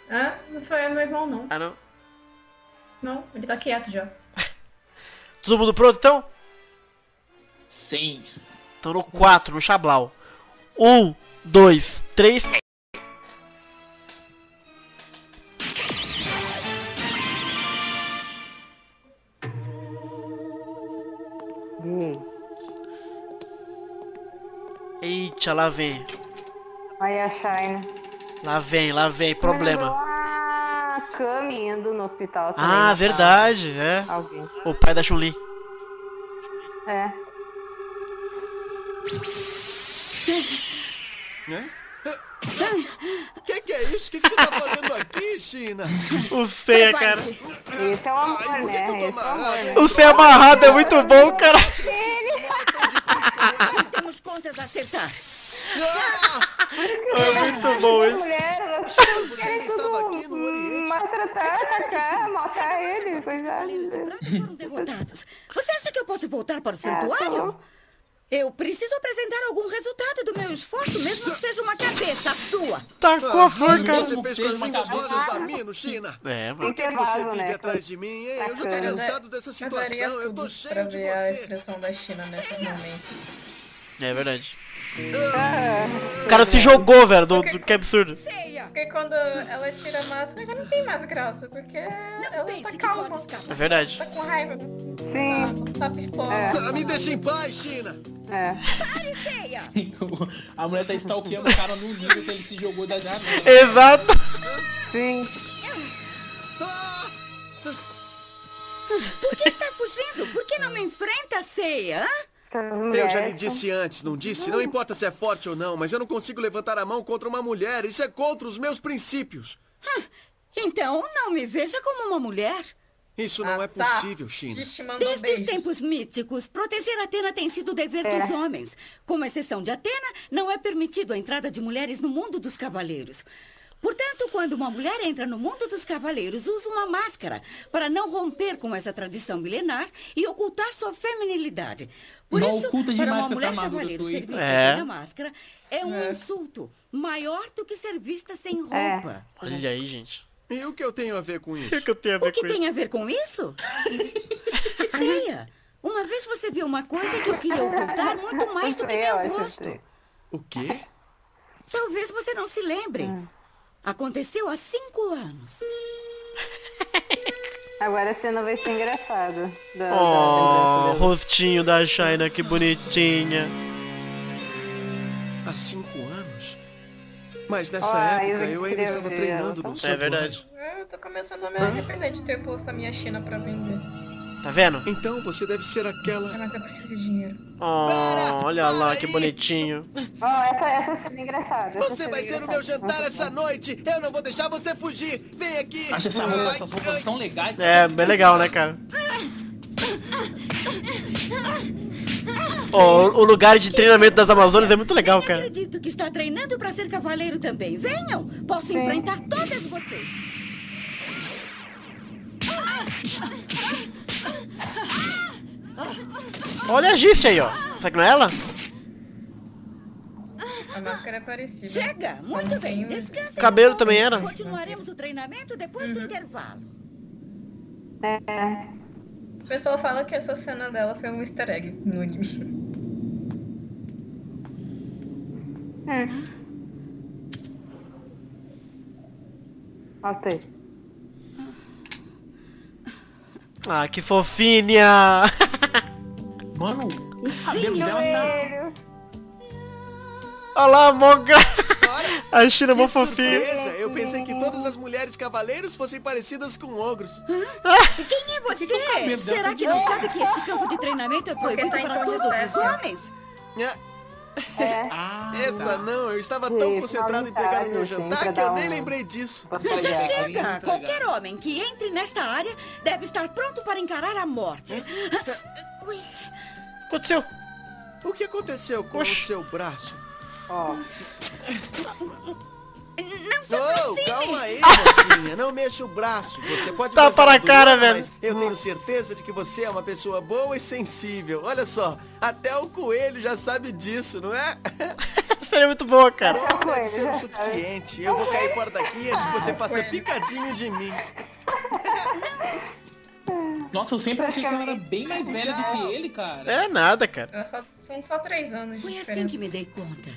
Ah, não foi meu irmão, não. Ah, não? Não, ele tá quieto já. Todo mundo pronto então? Sim. Então no 4, no Chablau. 1, 2, 3. Eita, lá vem. Aí a Shine. Lá vem, lá vem, problema. Kami indo no hospital também. Ah, verdade, é. Alguém. O pai da Chun-Li. É. Que que é isso? O que, que você tá fazendo aqui, China? O Seiya, cara. Esse é o amor, Ai, por que né? que eu tô é o amor, amarrado, né? O Seiya amarrado é muito bom, cara. Temos contas a acertar. É muito bom isso. Mulher, elas querem tudo maltratar, atacar, matar ele, coisa. Foram derrotados. Você acha que eu posso voltar para o Ah, santuário? tá. Eu preciso apresentar algum resultado do meu esforço, mesmo que seja uma cabeça sua. Tacou a flor, cara. Você fez com as lindas rosas da Mino, China. É, Por mano. que, que você vive atrás de mim, hein? Eu já tô cansado dessa Eu situação. Eu tô tudo cheio de ver a você. expressão da China nesse momento. É verdade. Ah. O cara se jogou, velho, do, do que absurdo. Porque quando ela tira a máscara já não tem mais graça, porque ela tá calma. É verdade. Tá com raiva. Sim. Tá pistola. Ah, Me deixa em paz, China. É. A mulher tá stalkeando o cara num nível que ele se jogou da janela. Exato. Sim. Por que está fugindo? Por que não me enfrenta, Ceia? Eu já lhe disse antes, não disse? Não importa se é forte ou não, mas eu não consigo levantar a mão contra uma mulher. Isso é contra os meus princípios. Então não me veja como uma mulher. Isso Ah, não é tá. possível, China. Desde os tempos míticos, proteger Atena tem sido o dever É. dos homens. Com exceção de Atena, não é permitido a entrada de mulheres no mundo dos cavaleiros. Portanto, quando uma mulher entra no mundo dos cavaleiros, usa uma máscara para não romper com essa tradição milenar e ocultar sua feminilidade. Por Não isso, oculta para uma mulher cavaleiro ser vista É. sem a máscara é um É. insulto maior do que ser vista sem É. roupa. Olha aí, gente. E o que eu tenho a ver com isso? O que eu tenho a ver O que com tem isso? a ver com isso? Ceia, uma vez você viu uma coisa que eu queria ocultar muito mais do que Eu meu rosto. O quê? Talvez você não se lembre. Aconteceu há cinco anos. Agora a cena vai ser engraçada. Da, da Oh, dele. rostinho da China, que bonitinha. Há cinco anos? Mas nessa Ah, época eu eu ainda estava escrevi ela. treinando no É verdade. Eu tô começando a me arrepender de ter posto a minha China pra vender. Tá vendo? Então você deve ser aquela. Mas eu preciso de dinheiro. Oh, olha lá, que bonitinho. Ó, essa, essa cena é engraçada. essa Você vai é ser o meu jantar essa noite! Eu não vou deixar você fugir! Vem aqui! Acho essa roupa, essas roupas tão legais. É, bem legal, né, cara? Oh, o lugar de treinamento das Amazonas é muito legal, cara. Acredito que está treinando para ser cavaleiro também. Venham, posso enfrentar todas vocês. Olha a Gist aí, ó. Será que não é ela? A máscara é parecida. Chega, muito bem, descanse. Cabelo também era. Continuaremos o treinamento depois do intervalo. É. O pessoal fala que essa cena dela foi um easter egg no anime. Hum. Altei. Ah, que fofinha. Mano, o cabelo dela tá... Olha lá, Moga. A China é mó fofinha. Surpresa! Eu pensei que todas as mulheres cavaleiros fossem parecidas com ogros. Quem é você? cabelo dela Será tá que não sabe que este campo de treinamento é proibido tá em para todos os homens? É. Ah, Essa não, eu estava Sim, tão concentrado em pegar o meu assim, jantar que eu nem lembrei disso. Já chega! Qualquer homem que entre nesta área deve estar pronto para encarar a morte. Ui. Aconteceu. O que aconteceu com o seu braço? Ó. Não se Oh, aproxime! calma aí, mocinha. Não mexa o braço. Você pode Tá para a cara, velho. mas Eu tenho certeza de que você é uma pessoa boa e sensível. Olha só, até o coelho já sabe disso, não é? Seria muito boa, cara. Bom, deve ser o suficiente. Eu vou cair fora daqui antes que você faça picadinho de mim. Nossa, eu sempre achei que ela era bem mais velha do que ele, cara. É nada, cara. Só- são só três anos de Foi assim diferença. que me dei conta.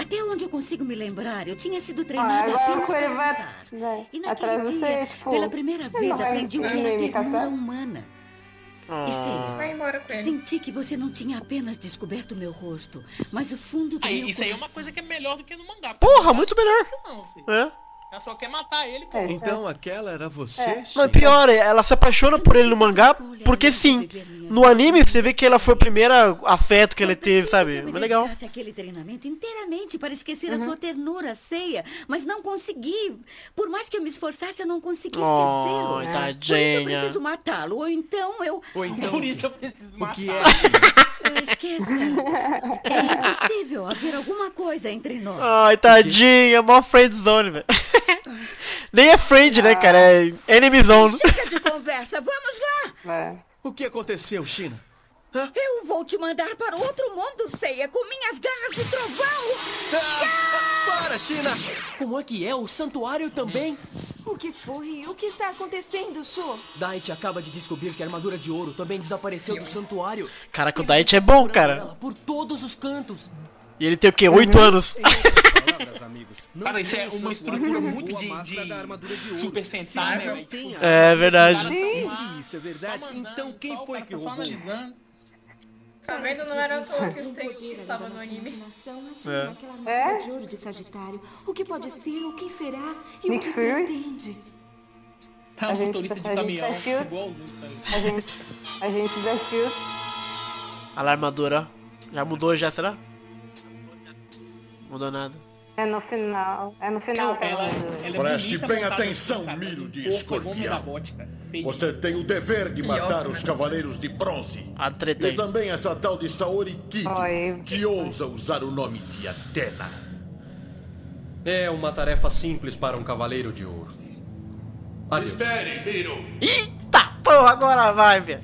Até onde eu consigo me lembrar, eu tinha sido Ah, treinada agora apenas para vai, lutar. vai E naquele dia, você, tipo... pela primeira vez, aprendi o que me era ternura caçar? humana. E Ah. Vai sei, senti que você não tinha apenas descoberto o meu rosto, mas o fundo do Aí, meu isso aí é coração. uma coisa que é melhor do que no mangá. Porra, muito melhor. Não, filho. É. Ela só quer matar ele, pô. Então aquela era você? É. Não, pior, ela se apaixona por ele no mangá, porque sim. No anime você vê que ela foi o primeiro afeto que ele teve, sabe? Eu Muito legal. dedicasse àquele treinamento inteiramente para esquecer Uhum. a sua ternura, ceia, mas não consegui. Por mais que eu me esforçasse, eu não consegui Oh, esquecê-lo. Por isso eu tadinha. preciso matá-lo, ou então eu... Ou então, Por isso eu preciso o matar. que é? Esqueça. É impossível haver alguma coisa entre nós. Ai, tadinha, mó friend zone, velho. Nem é friend, né, cara? É enemy zone. Chega de conversa, vamos lá! Vai. O que aconteceu, China? Eu vou te mandar para outro mundo, Ceia, com minhas garras de trovão! Para, China! Como é que é? O santuário também? O que foi? O que está acontecendo, Sho? Dait acaba de descobrir que a armadura de ouro também desapareceu do santuário. Caraca, o Diet é bom, cara. Por todos os cantos. E ele tem o quê? 8 anos? Cara, isso é uma estrutura muito de, de Super Sentai, né? velho? É verdade. Se isso é verdade, então quem foi que roubou? Tá vendo? Não era toa que o Stenki estava no anime. É? É? De ouro de Sagitário. O que pode ser? O que será? E Nick o que Fury? pretende? Tá A um gente- motorista de a gente caminhão, tá A gente, a gente da Shield. Olha lá a armadura, ó. Já mudou já, será? Mudou nada. É no final. É no final. que Ela, ela é Preste bem atenção, Miro de escorpião. Você tem o dever de matar os cavaleiros de bronze. E também essa tal de Saori Kido, Oi. que ousa usar o nome de Atena. É uma tarefa simples para um cavaleiro de ouro. Adeus. Espere, Miro. Eita porra, agora vai, velho.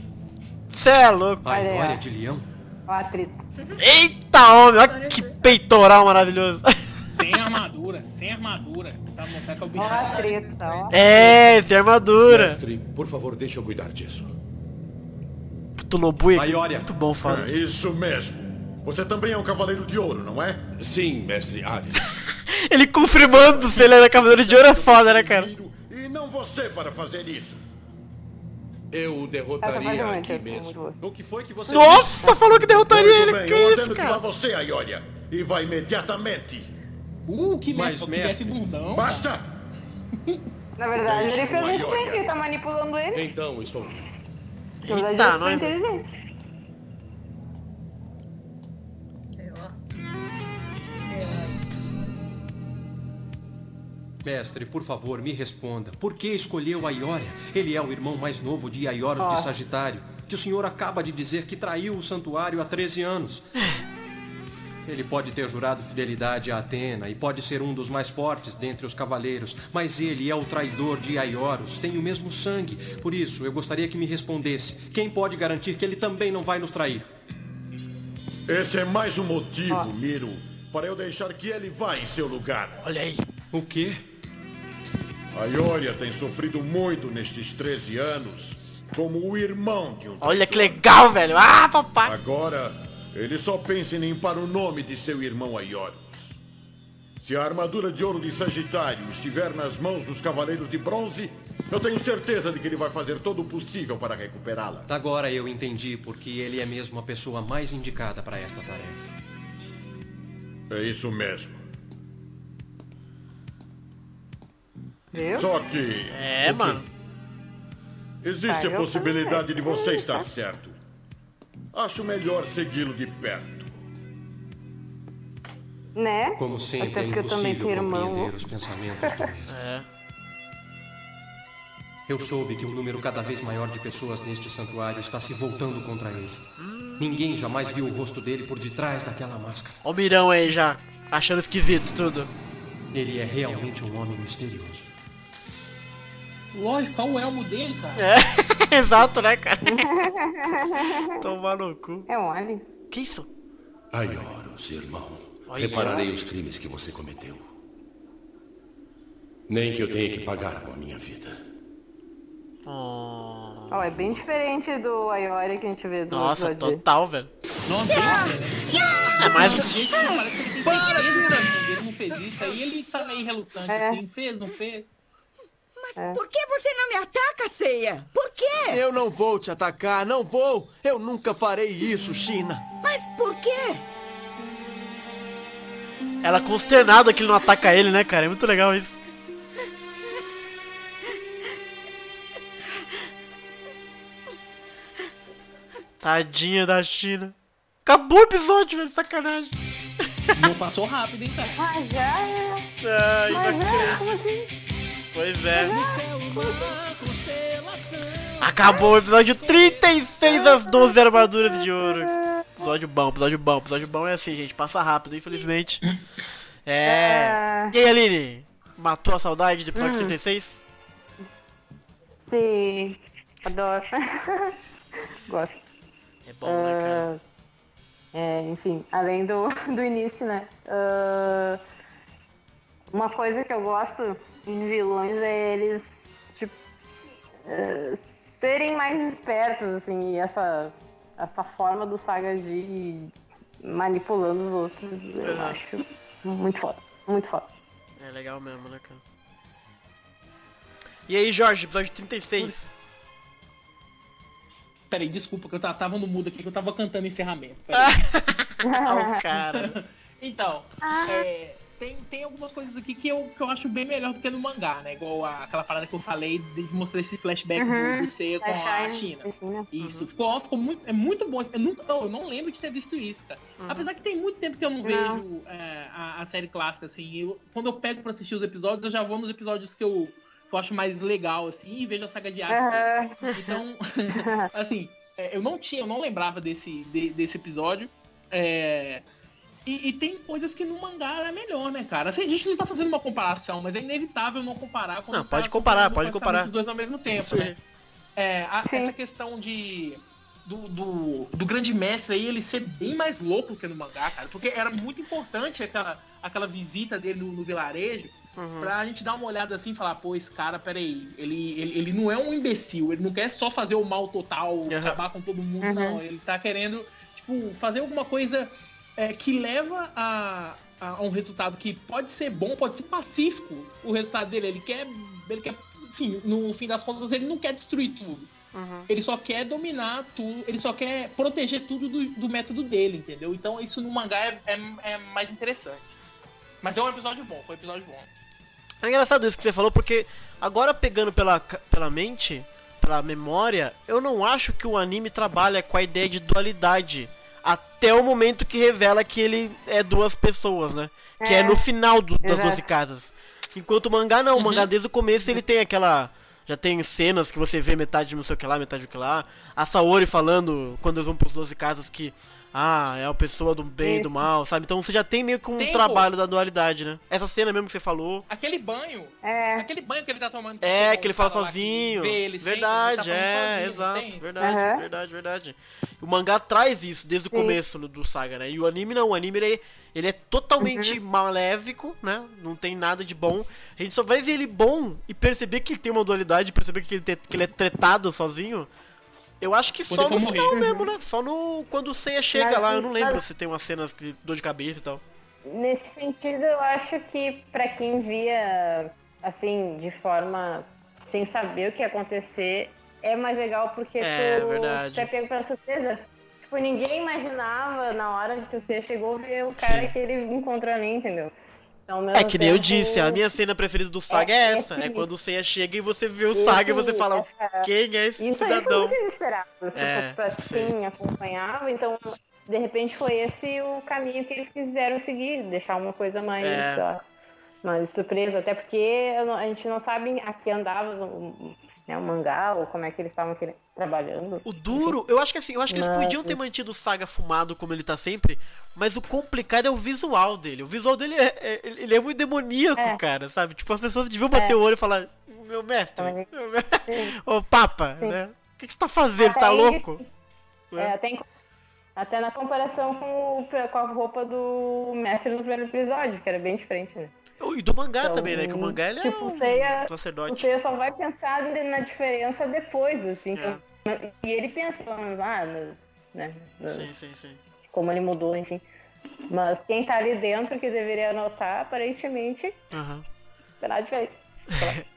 Cê é louco. A glória de leão? Ó a treta. Eita homem, olha que peitoral maravilhoso. Sem armadura, sem armadura. Tá mostrando que é o bicho. Ó a treta, ó. É, sem armadura. Mestre, por favor, deixa eu cuidar disso. Tulobui, Aiória. muito bom, É fala. isso mesmo. Você também é um cavaleiro de ouro, não é? Sim, mestre Ares. Ele confirmando se ele é cavaleiro de ouro é foda, né, cara? E não você para fazer isso. Eu o derrotaria muito, aqui é muito mesmo. O que foi que você Nossa, falou que derrotaria Muito ele. bem, Que eu isso, ordeno que vá cara? você, Aioria. E vá imediatamente. Uh, que Mas, mestre, bundão. Basta! Na verdade, Deixa ele fez um Aioria. Stenki, tá manipulando ele. Então, estou verdade, Eita, ele nós. inteligente. Mestre, por favor, me responda. Por que escolheu Aiória? Ele é o irmão mais novo de Aioros de Ó. Sagitário, que o senhor acaba de dizer que traiu o santuário há 13 anos. Ele pode ter jurado fidelidade a Atena e pode ser um dos mais fortes dentre os cavaleiros, mas ele é o traidor de Aioros, tem o mesmo sangue. Por isso, eu gostaria que me respondesse. Quem pode garantir que ele também não vai nos trair? Esse é mais um motivo, Miro, para eu deixar que ele vá em seu lugar. Olha aí. O quê? A Ioria tem sofrido muito nestes 13 anos, como o irmão de um Olha que legal, velho. Ah, papai. Agora, ele só pensa em limpar o nome de seu irmão Aiorus. Se a armadura de ouro de Sagitário estiver nas mãos dos Cavaleiros de Bronze, eu tenho certeza de que ele vai fazer todo o possível para recuperá-la. Agora eu entendi porque ele é mesmo a pessoa mais indicada para esta tarefa. É isso mesmo. Viu? Só que. É, mano. Existe a possibilidade também. de você estar certo. Acho melhor segui-lo de perto. Né? Como sempre, Até é porque eu também impossível tenho irmão. os pensamentos do mestre. É. Eu soube que um número cada vez maior de pessoas neste santuário está se voltando contra ele. Ninguém jamais viu o rosto dele por detrás daquela máscara. Ó o Mirão aí já, achando esquisito tudo. Ele é realmente um homem misterioso. Lógico, olha o elmo dele, cara. É, exato, né, cara? Tomar no cu. É um alien. Que isso? Aioros, irmão. Repararei os crimes que você cometeu. Nem que eu tenha que pagar com a minha vida. Oh. Ó, é bem diferente do Aiori que a gente vê do Nossa, total, velho. Bem, É mais. gente, parece que ele tem Para, Cira! dele não fez isso, aí ele tá meio relutante, É. assim, fez, não fez. Mas por que você não me ataca, Ceia? Por quê? Eu não vou te atacar, não vou. Eu nunca farei isso, China. Mas por quê? Ela consternada que ele não ataca ele, né, cara? É muito legal isso. Tadinha da China. Acabou o episódio, velho. Sacanagem. Não passou rápido, hein, cara. Mas já é. Ai, não Mas é, como assim? Pois é. Acabou o episódio 36 das 12 armaduras de ouro. Episódio bom, episódio bom. Episódio bom é assim, gente. Passa rápido, infelizmente. É. E aí, Aline? Matou a saudade do episódio Hum. 36? Sim. Adoro. Gosto. É bom, né, cara? É, enfim, além do, do início, né? Ah, uma coisa que eu gosto em vilões é eles, tipo, eh, serem mais espertos, assim, e essa, essa forma do Saga de ir manipulando os outros, eu Uhum. acho muito foda, muito foda. É legal mesmo, né, cara? E aí, Jorge, episódio 36. Peraí, desculpa, que eu ta- tava no mudo aqui, que eu tava cantando encerramento. Peraí. Ah, o cara. Então, é, tem, tem algumas coisas aqui que eu, que eu acho bem melhor do que no mangá, né? Igual a- aquela parada que eu falei de mostrar esse flashback Uhum, do, Seiya com a China, China. China. Isso, ficou, ficou muito, é muito bom. Eu, nunca, eu não lembro de ter visto isso, cara. Uhum. Apesar que tem muito tempo que eu não, Não. vejo é, a, a série clássica, assim. Eu, quando eu pego pra assistir os episódios, eu já vou nos episódios que eu, que eu acho mais legal, assim, e vejo a saga de arte. Aham. Então, assim, é, eu não tinha, eu não lembrava desse, de- desse episódio. É, e, e tem coisas que no mangá é melhor, né, cara? Assim, a gente não tá fazendo uma comparação, mas é inevitável não comparar. quando Não, tá pode comparar, pode comparar. Os dois ao mesmo tempo, Sim. né? É, a- essa questão de. Do, do, do grande mestre aí, ele ser bem mais louco que no mangá, cara. Porque era muito importante aquela, aquela visita dele no, no vilarejo Uhum. pra gente dar uma olhada assim e falar, pô, esse cara, peraí, ele, ele, ele não é um imbecil, ele não quer só fazer o mal total, acabar com todo mundo, Uhum. não. Ele tá querendo, tipo, fazer alguma coisa é, que leva a, a, um resultado que pode ser bom, pode ser pacífico o resultado dele. Ele quer. Ele quer. Sim, no fim das contas, ele não quer destruir tudo. Uhum. Ele só quer dominar tudo, ele só quer proteger tudo do, do método dele, entendeu? Então isso no mangá é, é, é mais interessante. Mas é um episódio bom, foi um episódio bom. É engraçado isso que você falou, porque agora pegando pela, pela mente, pela memória, eu não acho que o anime trabalha com a ideia de dualidade. Até o momento que revela que ele é duas pessoas, né? Que é É. no final do- das Exato. 12 casas. Enquanto o mangá não, o mangá desde o começo ele tem aquela. Já tem cenas que você vê metade de não sei o que lá, metade do que lá. A Saori falando quando eles vão pros 12 casas que. Ah, é a pessoa do bem e do mal, sabe? Então você já tem meio que um Tem, pô. trabalho da dualidade, né? Essa cena mesmo que você falou. Aquele banho, aquele banho que ele tá tomando. É, que ele o fala sozinho. ele sempre, verdade, ele tá é, sozinho, exato. Verdade, Aham. verdade, verdade. O mangá traz isso desde o Sim. começo no- do Saga, né? E o anime não, o anime ele, ele é totalmente maléfico, né? Não tem nada de bom. A gente só vai ver ele bom e perceber que ele tem uma dualidade, perceber que ele, te- que ele é tretado sozinho. Eu acho que Quando só no for final morrer. mesmo, né? Só no. Quando o Seiya chega Mas- lá, eu não lembro se tem umas cenas de dor de cabeça e tal. Nesse sentido, eu acho que pra quem via assim, de forma sem saber o que ia acontecer, é mais legal porque É, tu, verdade. tu é pego pela surpresa. Tipo, ninguém imaginava na hora que você chegou ver o cara Sim. que ele encontrou ali, entendeu? Então, É que nem eu disse, a minha cena preferida do Saga é, É, essa. É esse- quando o Seiya chega e você vê o Saga e você fala, essa- quem é esse Isso aí foi cidadão? muito inesperado. Tipo, É, pra quem acompanhava, então, de repente foi esse o caminho que eles quiseram seguir, deixar uma coisa mais, É. ó, mais surpresa, até porque a gente não sabe a que andava né, o mangá, ou como é que eles estavam trabalhando. O duro, eu acho que assim, eu acho que eles Mas- podiam ter mantido o Saga fumado como ele tá sempre, mas o complicado é o visual dele. O visual dele é, é- ele é muito demoníaco, É. cara, sabe? Tipo, as pessoas deviam bater É. o olho e falar, meu mestre, Também. meu mestre, ô papa, Sim. né? O que, que você tá fazendo? Você Até tá aí- louco? É, até, em- até na comparação com, o- com a roupa do mestre no primeiro episódio, que era bem diferente, né? E do mangá Então, também, né? Que o mangá ele é tipo, um você ia- sacerdote. Você só vai pensar na diferença depois, assim. É. então- e ele pensa, pelo menos, ah, né? Sim, sim, sim. Como ele mudou, enfim. Mas quem tá ali dentro que deveria notar, aparentemente, Aham. não nada diferente.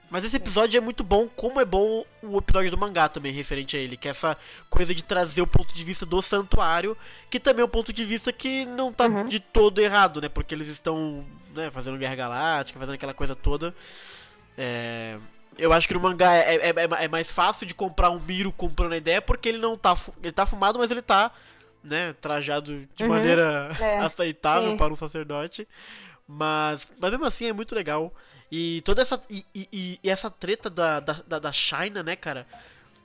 Mas esse episódio é muito bom, como é bom o episódio do mangá também, referente a ele, que é essa coisa de trazer o ponto de vista do santuário, que também é um ponto de vista que não tá de todo errado, né? Porque eles estão né, fazendo guerra galáctica, fazendo aquela coisa toda. É, Eu acho que no mangá é, é- é- é mais fácil de comprar um Miro comprando a ideia, porque ele não tá. Ele tá fumado, mas ele tá, né, trajado de Uhum. maneira É, aceitável sim. para um sacerdote. Mas, mas mesmo assim é muito legal. E toda essa. E, e- e- essa treta da, da, da, China, né, cara?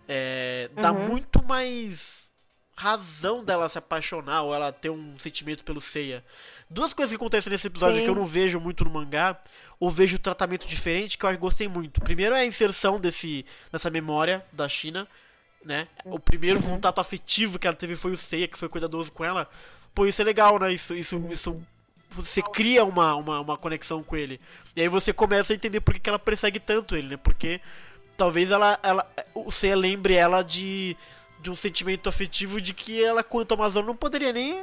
É, dá Uhum. muito mais razão dela se apaixonar ou ela ter um sentimento pelo Seiya. Duas coisas que acontecem nesse episódio Sim. que eu não vejo muito no mangá, ou vejo tratamento diferente, que eu gostei muito. Primeiro é a inserção desse, dessa memória da China. né? O primeiro contato afetivo que ela teve foi o Seiya, que foi cuidadoso com ela. Pô, isso é legal, né? Isso, isso, isso você cria uma, uma, uma conexão com ele. E aí você começa a entender por que, que ela persegue tanto ele, né? Porque talvez ela, ela Seiya lembre ela de, de um sentimento afetivo de que ela, quanto Amazônia, não poderia nem,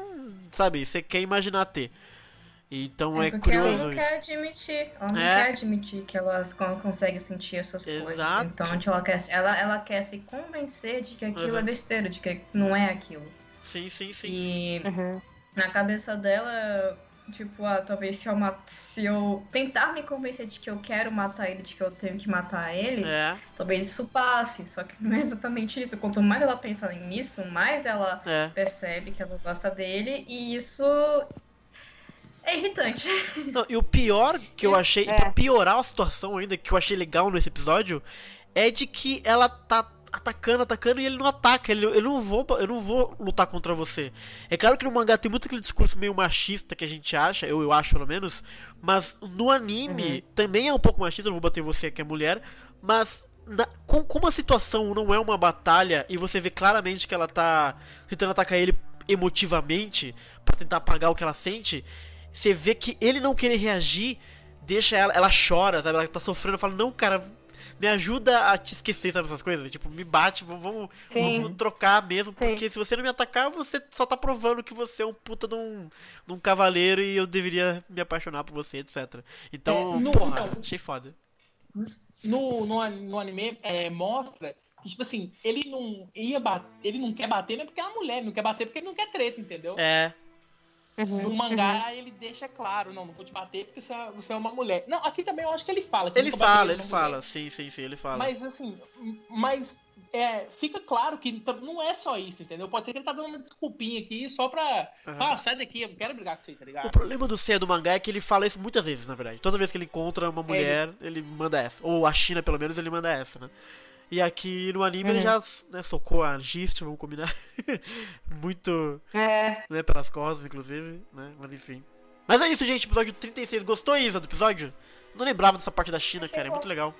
sabe, você quer imaginar ter. Então é, porque curioso ela não quer admitir. Ela não É. quer admitir que ela con- consegue sentir essas coisas. Exato. Então tipo, ela quer, ela, ela quer se convencer de que aquilo Uhum. é besteira, de que não é aquilo. Sim, sim, sim. E na cabeça dela, tipo, ah, talvez se eu, ma- se eu tentar me convencer de que eu quero matar ele, de que eu tenho que matar ele, É. talvez isso passe. Só que não é exatamente isso. Quanto mais ela pensa nisso, mais ela É. percebe que ela gosta dele. E isso é irritante. Não, e o pior que eu achei, e pra piorar a situação ainda, que eu achei legal nesse episódio, é de que ela tá atacando, atacando e ele não ataca. Ele, eu, não vou, eu não vou lutar contra você. É claro que no mangá tem muito aquele discurso meio machista que a gente acha, eu, eu acho pelo menos, mas no anime também é um pouco machista, eu vou bater em você que é mulher, mas na- com, como a situação não é uma batalha e você vê claramente que ela tá tentando atacar ele emotivamente pra tentar apagar o que ela sente, você vê que ele não querer reagir deixa ela, ela chora, sabe? Ela tá sofrendo, fala, não, cara, me ajuda a te esquecer, sabe, essas coisas? Tipo, me bate, vamos, vamos, Sim. vamos trocar mesmo, porque se você não me atacar, você só tá provando que você é um puta de um, de um cavaleiro e eu deveria me apaixonar por você, etc. Então, É, no- porra, então- achei foda. no, no, no anime é, mostra que, tipo assim, ele não ia bater, ele não quer bater, não é porque é uma mulher, ele não quer bater porque ele não quer treta, entendeu? É. No mangá ele deixa claro, não, não vou te bater porque você é, você é uma mulher. Não, aqui também eu acho que ele fala. que Ele fala, ele numa fala, mulher. sim, sim, sim, ele fala. Mas assim, mas é, fica claro que não é só isso, entendeu? Pode ser que ele tá dando uma desculpinha aqui só pra. Aham. Ah, sai daqui, eu não quero brigar com você, tá ligado? O problema do Seiya do mangá é que ele fala isso muitas vezes, na verdade. Toda vez que ele encontra uma mulher, ele manda essa. Ou a China, pelo menos, ele manda essa, né? E aqui no anime ele Uhum. já né, socou a Gist, vamos combinar. Muito. É. Né, pelas costas, inclusive, né? Mas enfim. Mas é isso, gente. Episódio 36. Gostou, Isa, do episódio? Não lembrava dessa parte da China, cara. É muito legal.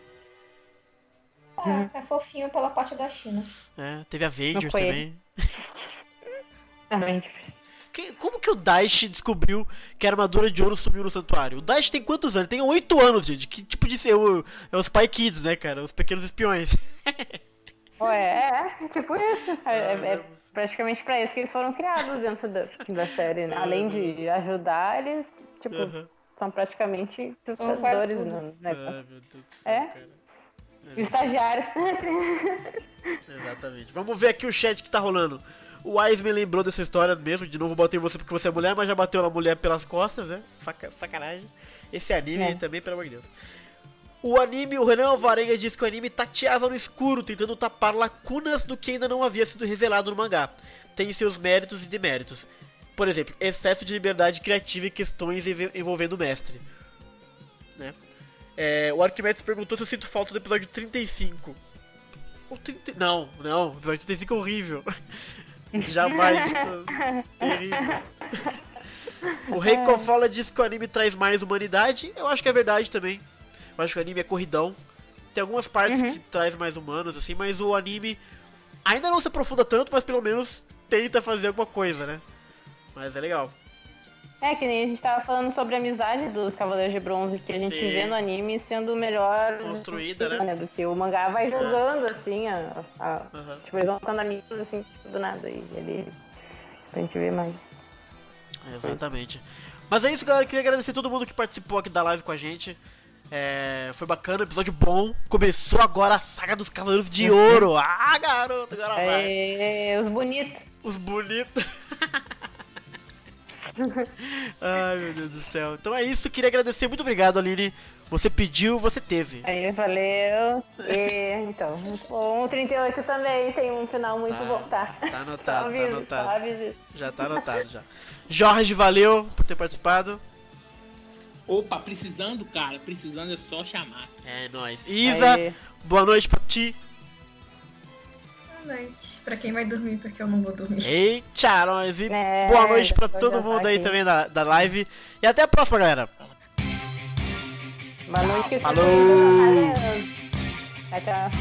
É, é fofinho pela parte da China. É, teve Avengers também. Avengers. Que- como que o Daish descobriu que a armadura de ouro sumiu no santuário? O Daish tem quantos anos? Tem 8 anos, gente. Que tipo de ser? o- É os Spy Kids, né, cara? Os pequenos espiões. Ué, é, tipo isso. É, é- é praticamente pra isso que eles foram criados dentro da, da série, né? Além de ajudar, eles, tipo, Uhum. são praticamente os no negócio. do céu, É? cara. Estagiários. Exatamente. Vamos ver aqui o chat que tá rolando. O Wise me lembrou dessa história mesmo. De novo, botei você porque você é mulher, mas já bateu na mulher pelas costas, né? Saca- sacanagem. Esse anime É. também, pelo amor de Deus. O anime, o Renan Alvarenga diz que o anime tateava no escuro, tentando tapar lacunas do que ainda não havia sido revelado no mangá. Tem seus méritos e deméritos. Por exemplo, excesso de liberdade criativa em questões envolvendo o mestre. Né? É, o Arquimedes perguntou se eu sinto falta do episódio 35. O 30... Não, não, o episódio 35 é horrível. Jamais. tô- Terrível. O Rei Kofola diz que o anime traz mais humanidade. Eu acho que é verdade também. Eu acho que o anime é corridão. Tem algumas partes Uhum. que traz mais humanos, assim, mas o anime ainda não se aprofunda tanto, mas pelo menos tenta fazer alguma coisa, né? Mas é legal. É, que nem a gente tava falando sobre a amizade dos Cavaleiros de Bronze, que a gente Sim. vê no anime sendo melhor Construída, né? Do que o mangá vai jogando, assim, a, a- Aham. tipo, eles vão ficando amigos, assim, do nada, e ele... Pra gente ver mais. Exatamente. Mas é isso, galera. Queria agradecer todo mundo que participou aqui da live com a gente. É, foi bacana, episódio bom. Começou agora a saga dos Cavaleiros de Ouro. Ah, garoto, agora vai. É, os bonitos. Os bonitos. Ai, meu Deus do céu. Então é isso, queria agradecer. Muito obrigado, Aline. Você pediu, você teve. Aí, valeu. E, então, o 138 também tem um final muito Tá, bom, tá? Tá anotado, Só tá aviso, anotado. aviso. Já tá anotado já. Jorge, valeu por ter participado. Opa, precisando, cara, precisando é só chamar. É nóis. Isa, Aê. boa noite pra ti. Boa noite. Pra quem vai dormir, porque eu não vou dormir. Eita, nós. E é, boa noite pra todo mundo aí também da, da live. E até a próxima, galera. Boa noite. Falou. Tchau.